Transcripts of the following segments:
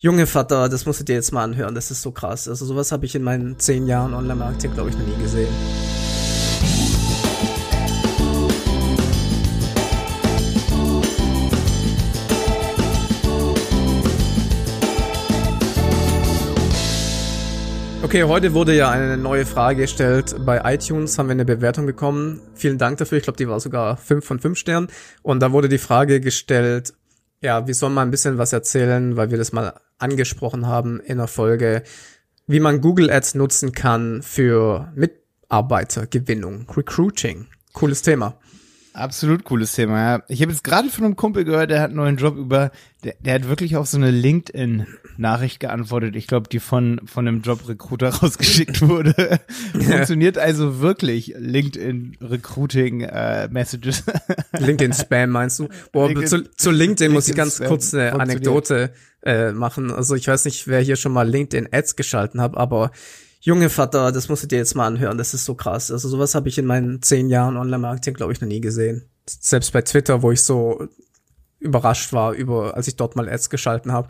Junge Vater, das musst du dir jetzt mal anhören, das ist so krass. Also sowas habe ich in meinen zehn Jahren Online-Marketing, glaube ich, noch nie gesehen. Okay, heute wurde ja eine neue Frage gestellt. Bei iTunes haben wir eine Bewertung bekommen. Vielen Dank dafür. Ich glaube, die war sogar 5 von 5 Sternen. Und da wurde die Frage gestellt, ja, wir sollen mal ein bisschen was erzählen, weil wir das mal angesprochen haben in der Folge, wie man Google Ads nutzen kann für Mitarbeitergewinnung, Recruiting. Cooles Thema. Absolut cooles Thema, ja. Ich habe jetzt gerade von einem Kumpel gehört, der hat einen neuen Job über, der, der hat wirklich auf so eine LinkedIn-Nachricht geantwortet. Ich glaube, die von, von einem Job-Recruiter rausgeschickt wurde. Funktioniert also wirklich LinkedIn-Recruiting-Messages. Äh, LinkedIn-Spam meinst du? Boah, LinkedIn, zu, zu LinkedIn muss ich ganz kurz eine Anekdote äh, machen. Also ich weiß nicht, wer hier schon mal LinkedIn-Ads geschalten hat, aber Junge Vater, das musst du dir jetzt mal anhören, das ist so krass. Also sowas habe ich in meinen zehn Jahren Online-Marketing, glaube ich, noch nie gesehen. Selbst bei Twitter, wo ich so überrascht war über, als ich dort mal Ads geschalten habe.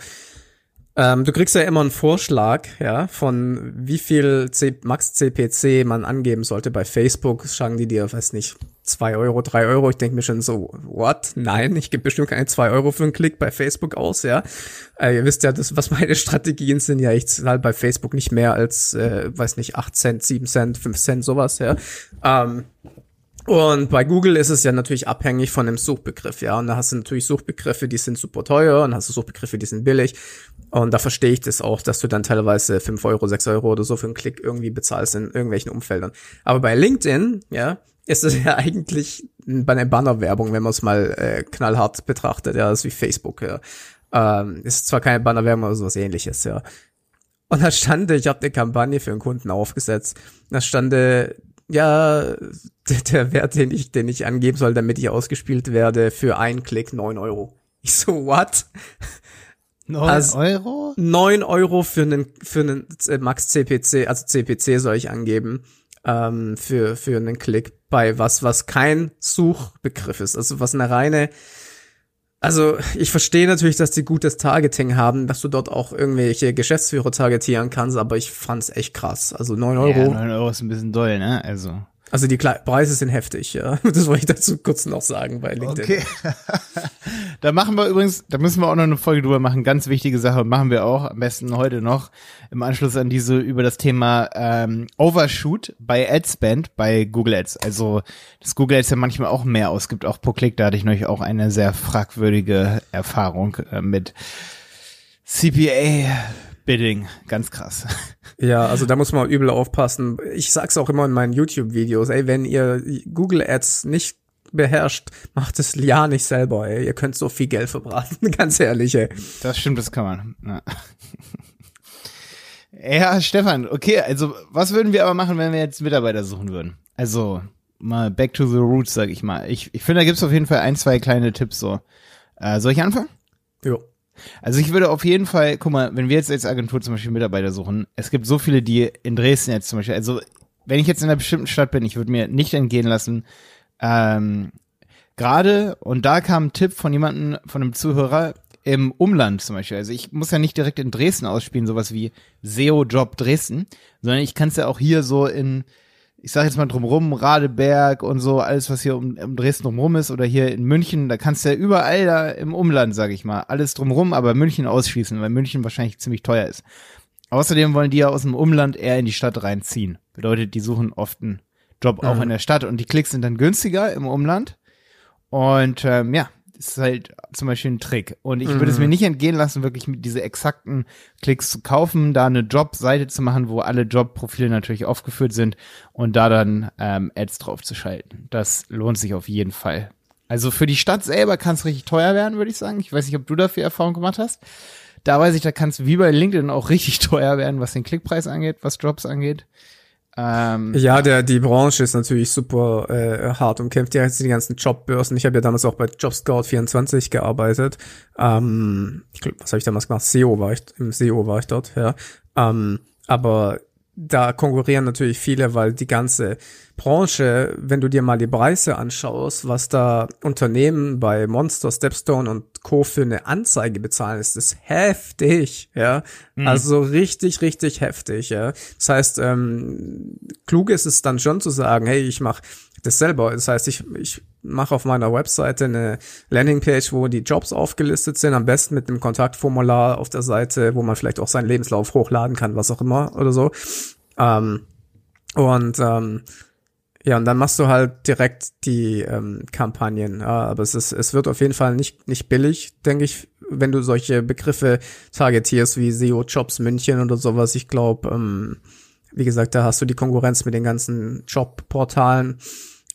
Ähm, du kriegst ja immer einen Vorschlag, ja, von wie viel C Max CPC man angeben sollte bei Facebook. Schlagen die dir, weiß nicht, zwei Euro, drei Euro. Ich denke mir schon so, what? Nein, ich gebe bestimmt keine zwei Euro für einen Klick bei Facebook aus, ja. Äh, ihr wisst ja, das, was meine Strategien sind, ja, ich zahle bei Facebook nicht mehr als, äh, weiß nicht, acht Cent, sieben Cent, fünf Cent, sowas, ja. Ähm, und bei Google ist es ja natürlich abhängig von dem Suchbegriff, ja. Und da hast du natürlich Suchbegriffe, die sind super teuer und hast du Suchbegriffe, die sind billig. Und da verstehe ich das auch, dass du dann teilweise fünf Euro, sechs Euro oder so für einen Klick irgendwie bezahlst in irgendwelchen Umfeldern. Aber bei LinkedIn, ja, ist es ja eigentlich bei einer Bannerwerbung, wenn man es mal äh, knallhart betrachtet, ja, das ist wie Facebook, ja. Ähm, ist zwar keine Bannerwerbung, aber sowas ähnliches, ja. Und da stand, ich habe eine Kampagne für einen Kunden aufgesetzt. Da stand, ja, der, der Wert, den ich, den ich angeben soll, damit ich ausgespielt werde, für einen Klick neun Euro. Ich so, what? Neun also, Euro? Neun Euro für einen, für einen äh, Max CPC, also CPC soll ich angeben, ähm, für, für einen Klick bei was, was kein Suchbegriff ist. Also was eine reine, also ich verstehe natürlich, dass die gutes Targeting haben, dass du dort auch irgendwelche Geschäftsführer targetieren kannst, aber ich fand's echt krass. Also neun Euro. Ja, neun Euro ist ein bisschen doll, ne? Also. Also die Kle Preise sind heftig, ja. Das wollte ich dazu kurz noch sagen bei LinkedIn. Okay. da machen wir übrigens, da müssen wir auch noch eine Folge drüber machen. Ganz wichtige Sache machen wir auch, am besten heute noch, im Anschluss an diese über das Thema ähm, Overshoot bei Adspend bei Google Ads. Also das Google Ads ja manchmal auch mehr ausgibt, auch pro Klick. Da hatte ich neulich auch eine sehr fragwürdige Erfahrung äh, mit CPA Bidding, ganz krass. Ja, also da muss man übel aufpassen. Ich sag's auch immer in meinen YouTube-Videos, ey, wenn ihr Google Ads nicht beherrscht, macht es ja nicht selber, ey. Ihr könnt so viel Geld verbraten, ganz ehrlich, ey. Das stimmt, das kann man. Ja. ja, Stefan, okay, also was würden wir aber machen, wenn wir jetzt Mitarbeiter suchen würden? Also, mal back to the roots, sag ich mal. Ich, ich finde, da gibt's auf jeden Fall ein, zwei kleine Tipps so. Äh, soll ich anfangen? Jo. Also ich würde auf jeden Fall, guck mal, wenn wir jetzt als Agentur zum Beispiel Mitarbeiter suchen, es gibt so viele, die in Dresden jetzt zum Beispiel, also wenn ich jetzt in einer bestimmten Stadt bin, ich würde mir nicht entgehen lassen, ähm, gerade, und da kam ein Tipp von jemandem, von einem Zuhörer, im Umland zum Beispiel. Also ich muss ja nicht direkt in Dresden ausspielen, sowas wie SEO-Job Dresden, sondern ich kann es ja auch hier so in ich sage jetzt mal drumrum, Radeberg und so, alles, was hier um, um Dresden drumrum ist oder hier in München, da kannst du ja überall da im Umland, sage ich mal, alles drumrum, aber München ausschließen, weil München wahrscheinlich ziemlich teuer ist. Außerdem wollen die ja aus dem Umland eher in die Stadt reinziehen. Bedeutet, die suchen oft einen Job auch mhm. in der Stadt und die Klicks sind dann günstiger im Umland. Und ähm, ja, ist halt zum Beispiel ein Trick. Und ich mhm. würde es mir mhm. nicht entgehen lassen, wirklich mit diese exakten Klicks zu kaufen, da eine Jobseite zu machen, wo alle Jobprofile natürlich aufgeführt sind und da dann ähm, Ads drauf zu schalten. Das lohnt sich auf jeden Fall. Also für die Stadt selber kann es richtig teuer werden, würde ich sagen. Ich weiß nicht, ob du dafür Erfahrung gemacht hast. Da weiß ich, da kann es wie bei LinkedIn auch richtig teuer werden, was den Klickpreis angeht, was Jobs angeht. Ähm, ja, der, die Branche ist natürlich super äh, hart und kämpft ja jetzt die ganzen Jobbörsen. Ich habe ja damals auch bei JobScout24 gearbeitet. Ähm, ich glaub, was habe ich damals gemacht? SEO war ich, im SEO war ich dort, ja. Ähm, aber da konkurrieren natürlich viele, weil die ganze Branche, wenn du dir mal die Preise anschaust, was da Unternehmen bei Monster, Stepstone und Co. für eine Anzeige bezahlen, ist das heftig, ja. Mhm. Also richtig, richtig heftig, ja. Das heißt, ähm, klug ist es dann schon zu sagen, hey, ich mache das selber. Das heißt, ich, ich mache auf meiner Webseite eine Landingpage, wo die Jobs aufgelistet sind, am besten mit einem Kontaktformular auf der Seite, wo man vielleicht auch seinen Lebenslauf hochladen kann, was auch immer oder so. Ähm, und ähm, ja, und dann machst du halt direkt die ähm, Kampagnen. Aber es ist, es wird auf jeden Fall nicht nicht billig, denke ich, wenn du solche Begriffe targetierst wie SEO Jobs München oder sowas. Ich glaube, ähm, wie gesagt, da hast du die Konkurrenz mit den ganzen Jobportalen.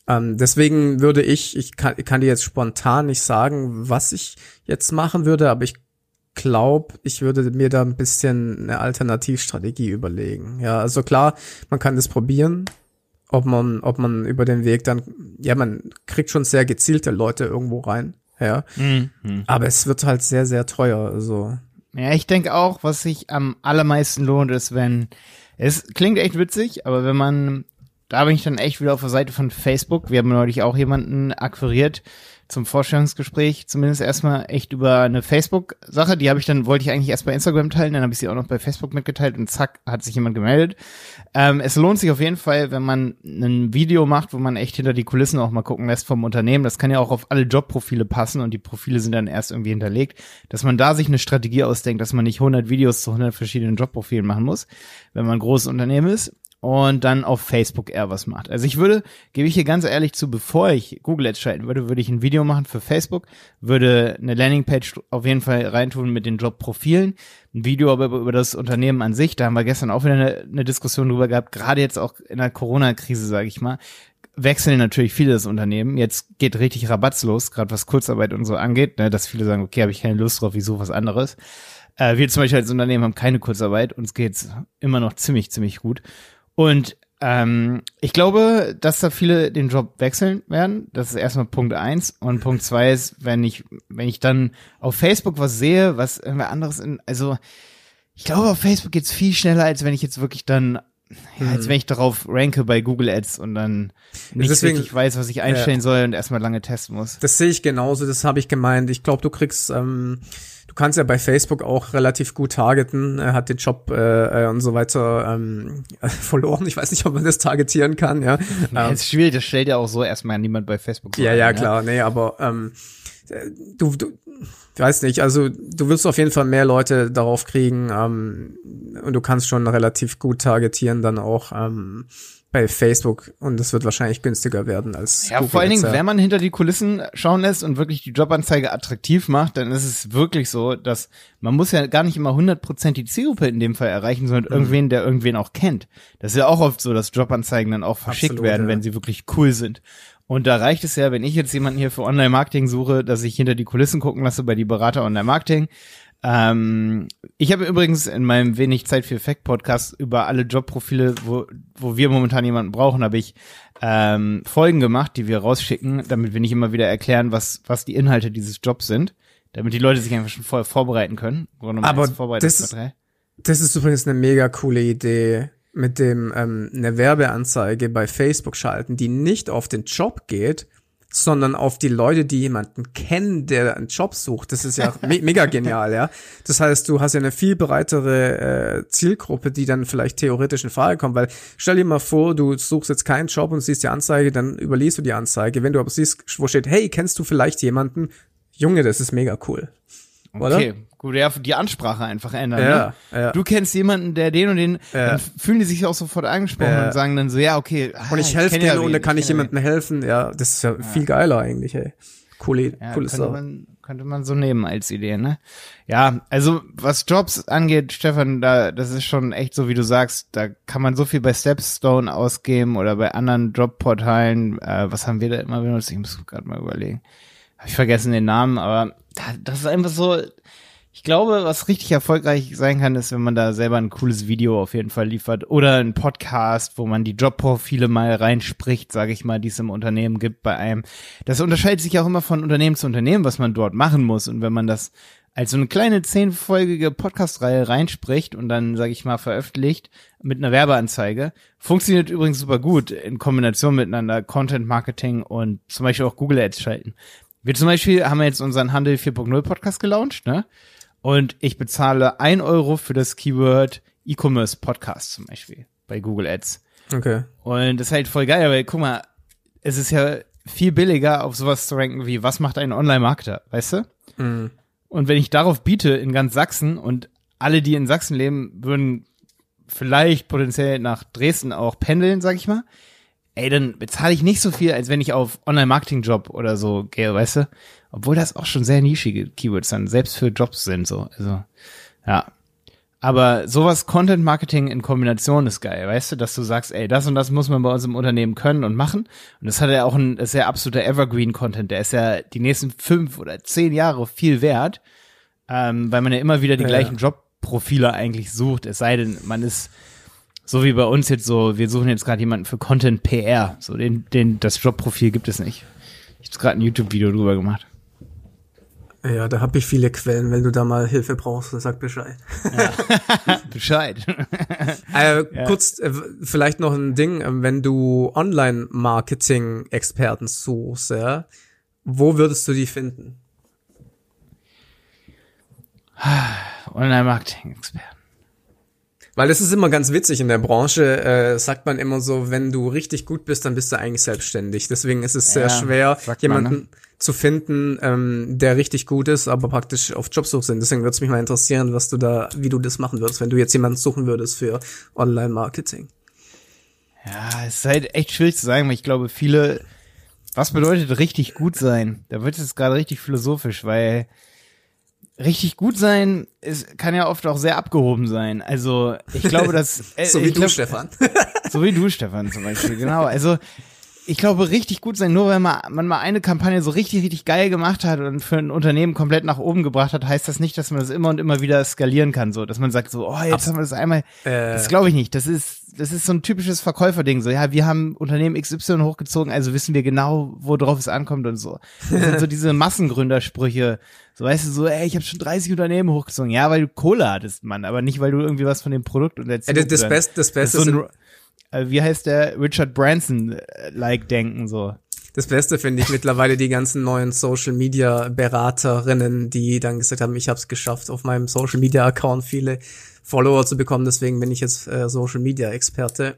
Ähm, deswegen würde ich, ich kann, ich kann dir jetzt spontan nicht sagen, was ich jetzt machen würde, aber ich glaube, ich würde mir da ein bisschen eine Alternativstrategie überlegen. Ja, also klar, man kann das probieren, ob man, ob man über den Weg dann, ja, man kriegt schon sehr gezielte Leute irgendwo rein, ja. Mhm. Aber es wird halt sehr, sehr teuer, also. Ja, ich denke auch, was sich am allermeisten lohnt, ist, wenn, es klingt echt witzig, aber wenn man, da bin ich dann echt wieder auf der Seite von Facebook. Wir haben neulich auch jemanden akquiriert, zum Vorstellungsgespräch, zumindest erstmal echt über eine Facebook-Sache. Die habe ich dann, wollte ich eigentlich erst bei Instagram teilen, dann habe ich sie auch noch bei Facebook mitgeteilt und zack, hat sich jemand gemeldet. Ähm, es lohnt sich auf jeden Fall, wenn man ein Video macht, wo man echt hinter die Kulissen auch mal gucken lässt vom Unternehmen. Das kann ja auch auf alle Jobprofile passen und die Profile sind dann erst irgendwie hinterlegt, dass man da sich eine Strategie ausdenkt, dass man nicht 100 Videos zu 100 verschiedenen Jobprofilen machen muss, wenn man ein großes Unternehmen ist und dann auf Facebook eher was macht. Also ich würde, gebe ich hier ganz ehrlich zu, bevor ich Google Ads schalten würde, würde ich ein Video machen für Facebook, würde eine Landingpage auf jeden Fall reintun mit den Jobprofilen, ein Video aber über das Unternehmen an sich, da haben wir gestern auch wieder eine, eine Diskussion drüber gehabt, gerade jetzt auch in der Corona-Krise, sage ich mal, wechseln natürlich viele das Unternehmen. Jetzt geht richtig Rabatz los, gerade was Kurzarbeit und so angeht, ne, dass viele sagen, okay, habe ich keine Lust drauf, suche was anderes. Äh, wir zum Beispiel als Unternehmen haben keine Kurzarbeit, uns geht's immer noch ziemlich, ziemlich gut. Und ähm, ich glaube, dass da viele den Job wechseln werden. Das ist erstmal Punkt eins. Und Punkt zwei ist, wenn ich, wenn ich dann auf Facebook was sehe, was irgendwer anderes in, also ich glaube, auf Facebook geht's viel schneller, als wenn ich jetzt wirklich dann, ja, als hm. wenn ich darauf ranke bei Google Ads und dann nicht Deswegen, wirklich weiß, was ich einstellen ja. soll und erstmal lange testen muss. Das sehe ich genauso, das habe ich gemeint. Ich glaube, du kriegst ähm, Du kannst ja bei Facebook auch relativ gut targeten. Er hat den Job äh, äh und so weiter ähm, verloren. Ich weiß nicht, ob man das targetieren kann. Ja, ja ähm, ist schwierig. Das stellt ja auch so erstmal niemand bei Facebook. Ja, ja, ne? klar. Nee, aber ähm, du, du weiß nicht, also du wirst auf jeden Fall mehr Leute darauf kriegen ähm, und du kannst schon relativ gut targetieren dann auch. Ähm, bei Facebook und es wird wahrscheinlich günstiger werden als Ja, Google vor allen Dingen, wenn man hinter die Kulissen schauen lässt und wirklich die Jobanzeige attraktiv macht, dann ist es wirklich so, dass man muss ja gar nicht immer 100% die Zielgruppe in dem Fall erreichen, sondern mhm. irgendwen, der irgendwen auch kennt. Das ist ja auch oft so, dass Jobanzeigen dann auch verschickt Absolut, werden, ja. wenn sie wirklich cool sind. Und da reicht es ja, wenn ich jetzt jemanden hier für Online-Marketing suche, dass ich hinter die Kulissen gucken lasse bei die Berater Online-Marketing. Ähm, ich habe übrigens in meinem wenig Zeit für Effekt Podcast über alle Jobprofile, wo, wo wir momentan jemanden brauchen, habe ich ähm, Folgen gemacht, die wir rausschicken, damit wir nicht immer wieder erklären, was, was die Inhalte dieses Jobs sind, damit die Leute sich einfach schon vorher vorbereiten können. Aber das ist, das ist übrigens eine mega coole Idee mit dem ähm, eine Werbeanzeige bei Facebook schalten, die nicht auf den Job geht, sondern auf die Leute, die jemanden kennen, der einen Job sucht. Das ist ja me mega genial, ja. Das heißt, du hast ja eine viel breitere äh, Zielgruppe, die dann vielleicht theoretisch in Frage kommt, weil stell dir mal vor, du suchst jetzt keinen Job und siehst die Anzeige, dann überliest du die Anzeige. Wenn du aber siehst, wo steht, hey, kennst du vielleicht jemanden? Junge, das ist mega cool. Oder? Okay, gut, ja, die Ansprache einfach ändern. Ja, ne? ja. Du kennst jemanden, der den und den, ja. dann fühlen die sich auch sofort angesprochen und sagen dann so, ja, okay. Und ich, ah, helfe denen und da kann ich, jemandem helfen. Ja, das ist ja, viel geiler eigentlich, ey. Coole, ja, coole könnte man, könnte man so nehmen als Idee, ne? Ja, also was Jobs angeht, Stefan, da das ist schon echt so, wie du sagst, da kann man so viel bei Stepstone ausgeben oder bei anderen Jobportalen. Äh, was haben wir da immer benutzt? Ich muss gerade mal überlegen. Habe ich vergessen den Namen, aber das ist einfach so, ich glaube, was richtig erfolgreich sein kann, ist, wenn man da selber ein cooles Video auf jeden Fall liefert oder ein Podcast, wo man die Jobprofile mal reinspricht, sage ich mal, die es im Unternehmen gibt bei einem. Das unterscheidet sich auch immer von Unternehmen zu Unternehmen, was man dort machen muss. Und wenn man das als so eine kleine zehnfolgige Podcast-Reihe reinspricht und dann, sage ich mal, veröffentlicht mit einer Werbeanzeige. Funktioniert übrigens super gut in Kombination miteinander Content Marketing und zum Beispiel auch Google Ads schalten. Wir zum Beispiel haben jetzt unseren Handel 4.0 Podcast gelauncht, ne? Und ich bezahle ein Euro für das Keyword E-Commerce Podcast zum Beispiel bei Google Ads. Okay. Und das ist halt voll geil, weil guck mal, es ist ja viel billiger, auf sowas zu ranken wie, was macht ein Online-Marketer, weißt du? Mhm. Und wenn ich darauf biete in ganz Sachsen und alle, die in Sachsen leben, würden vielleicht potenziell nach Dresden auch pendeln, sag ich mal, ey, dann bezahle ich nicht so viel, als wenn ich auf Online-Marketing-Job oder so gehe, weißt du? Obwohl das auch schon sehr nischige Keywords dann selbst für Jobs sind, so. Also, ja. Aber sowas Content Marketing in Kombination ist geil, weißt du, dass du sagst, ey, das und das muss man bei uns im Unternehmen können und machen. Und das hat ja auch ein, das ist ja absoluter Evergreen Content. Der ist ja die nächsten fünf oder zehn Jahre viel wert, ähm, weil man ja immer wieder die ja, gleichen ja. Jobprofile eigentlich sucht. Es sei denn, man ist so wie bei uns jetzt so, wir suchen jetzt gerade jemanden für Content PR. So den, den, das Jobprofil gibt es nicht. Ich habe gerade ein YouTube-Video drüber gemacht. Ja, da habe ich viele Quellen. Wenn du da mal Hilfe brauchst, dann sag Bescheid. Ja. Bescheid. äh, ja. Kurz, äh, vielleicht noch ein Ding, äh, wenn du Online-Marketing-Experten suchst, ja, wo würdest du die finden? Online-Marketing-Experten. Weil es ist immer ganz witzig in der Branche, äh, sagt man immer so, wenn du richtig gut bist, dann bist du eigentlich selbstständig. Deswegen ist es sehr ja, schwer, jemanden man, ne? zu finden, ähm, der richtig gut ist, aber praktisch auf Jobsuche sind. Deswegen würde es mich mal interessieren, was du da, wie du das machen würdest, wenn du jetzt jemanden suchen würdest für Online-Marketing. Ja, es ist halt echt schwierig zu sagen, weil ich glaube, viele, was bedeutet richtig gut sein? Da wird es gerade richtig philosophisch, weil richtig gut sein ist, kann ja oft auch sehr abgehoben sein. Also ich glaube, dass äh, so wie du, glaub, Stefan. so wie du, Stefan zum Beispiel. Genau. Also ich glaube, richtig gut sein, nur wenn man, man mal eine Kampagne so richtig, richtig geil gemacht hat und für ein Unternehmen komplett nach oben gebracht hat, heißt das nicht, dass man das immer und immer wieder skalieren kann, so, dass man sagt so, oh, jetzt Abs haben wir das einmal, äh. das glaube ich nicht, das ist, das ist so ein typisches Verkäuferding, so, ja, wir haben Unternehmen XY hochgezogen, also wissen wir genau, worauf es ankommt und so. Das sind so diese Massengründersprüche, so, weißt du, so, ey, ich habe schon 30 Unternehmen hochgezogen, ja, weil du Kohle hattest, Mann, aber nicht, weil du irgendwie was von dem Produkt und der ja, das, das Beste, das Beste ist, so äh, wie heißt der, Richard Branson-like äh, denken, so. Das Beste finde ich mittlerweile die ganzen neuen Social Media Beraterinnen, die dann gesagt haben, ich habe es geschafft, auf meinem Social Media Account viele Follower zu bekommen. Deswegen bin ich jetzt äh, Social Media Experte.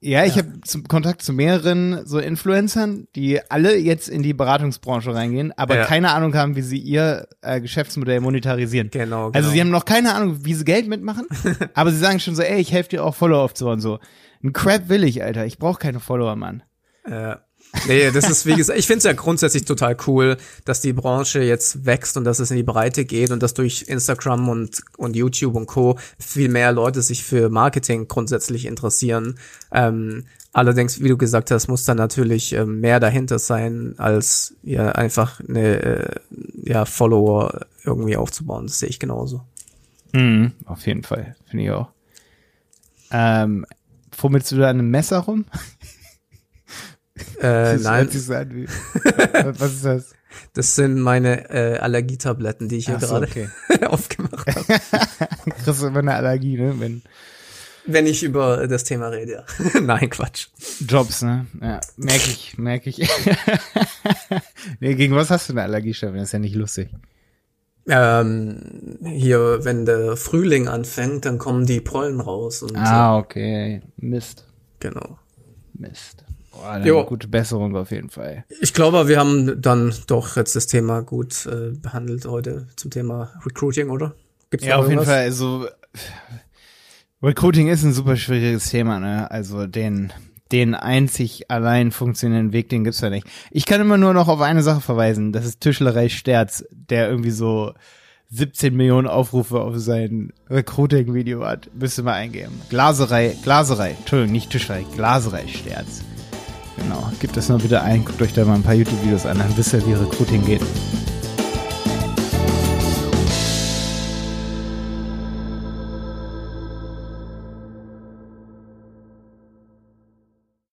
Ja, ich ja. habe Kontakt zu mehreren so Influencern, die alle jetzt in die Beratungsbranche reingehen, aber ja. keine Ahnung haben, wie sie ihr äh, Geschäftsmodell monetarisieren. Genau, genau. Also sie haben noch keine Ahnung, wie sie Geld mitmachen, aber sie sagen schon so, ey, ich helfe dir auch Follower aufzubauen. So, ein Crap will ich, Alter. Ich brauche keine Follower, Mann. Ja. Nee, das ist wie gesagt, ich finde es ja grundsätzlich total cool, dass die Branche jetzt wächst und dass es in die Breite geht und dass durch Instagram und, und YouTube und Co. viel mehr Leute sich für Marketing grundsätzlich interessieren. Ähm, allerdings, wie du gesagt hast, muss da natürlich äh, mehr dahinter sein, als ja einfach eine äh, ja, Follower irgendwie aufzubauen. Das sehe ich genauso. Mhm, auf jeden Fall, finde ich auch. Ähm, fummelst du da einem Messer rum? Äh, nein. Was ist das? Das sind meine äh, Allergietabletten, die ich hier so, gerade okay. aufgemacht habe. Kriegst du immer eine Allergie, ne? Wenn, Wenn ich über das Thema rede, ja. Nein, Quatsch. Jobs, ne? Ja, merke ich, merke ich. nee, gegen was hast du eine Allergie, Stefan? Das ist ja nicht lustig. Ähm, hier, wenn der Frühling anfängt, dann kommen die Pollen raus. Und ah, okay. Mist. Genau. Mist. Eine gute Besserung auf jeden Fall. Ich glaube, wir haben dann doch jetzt das Thema gut äh, behandelt heute zum Thema Recruiting, oder? Gibt's ja, auf jeden Fall. Also Recruiting ist ein super schwieriges Thema, ne? Also den den einzig allein funktionierenden Weg, den gibt's ja nicht. Ich kann immer nur noch auf eine Sache verweisen. Das ist Tischlerei Sterz, der irgendwie so 17 Millionen Aufrufe auf sein Recruiting-Video hat. Müsste mal eingeben. Glaserei, Glaserei, Entschuldigung, nicht Tischlerei, Glaserei Sterz. Genau, gebt das mal bitte ein, guckt euch da mal ein paar YouTube-Videos an, dann wisst ihr, wie Recruiting geht.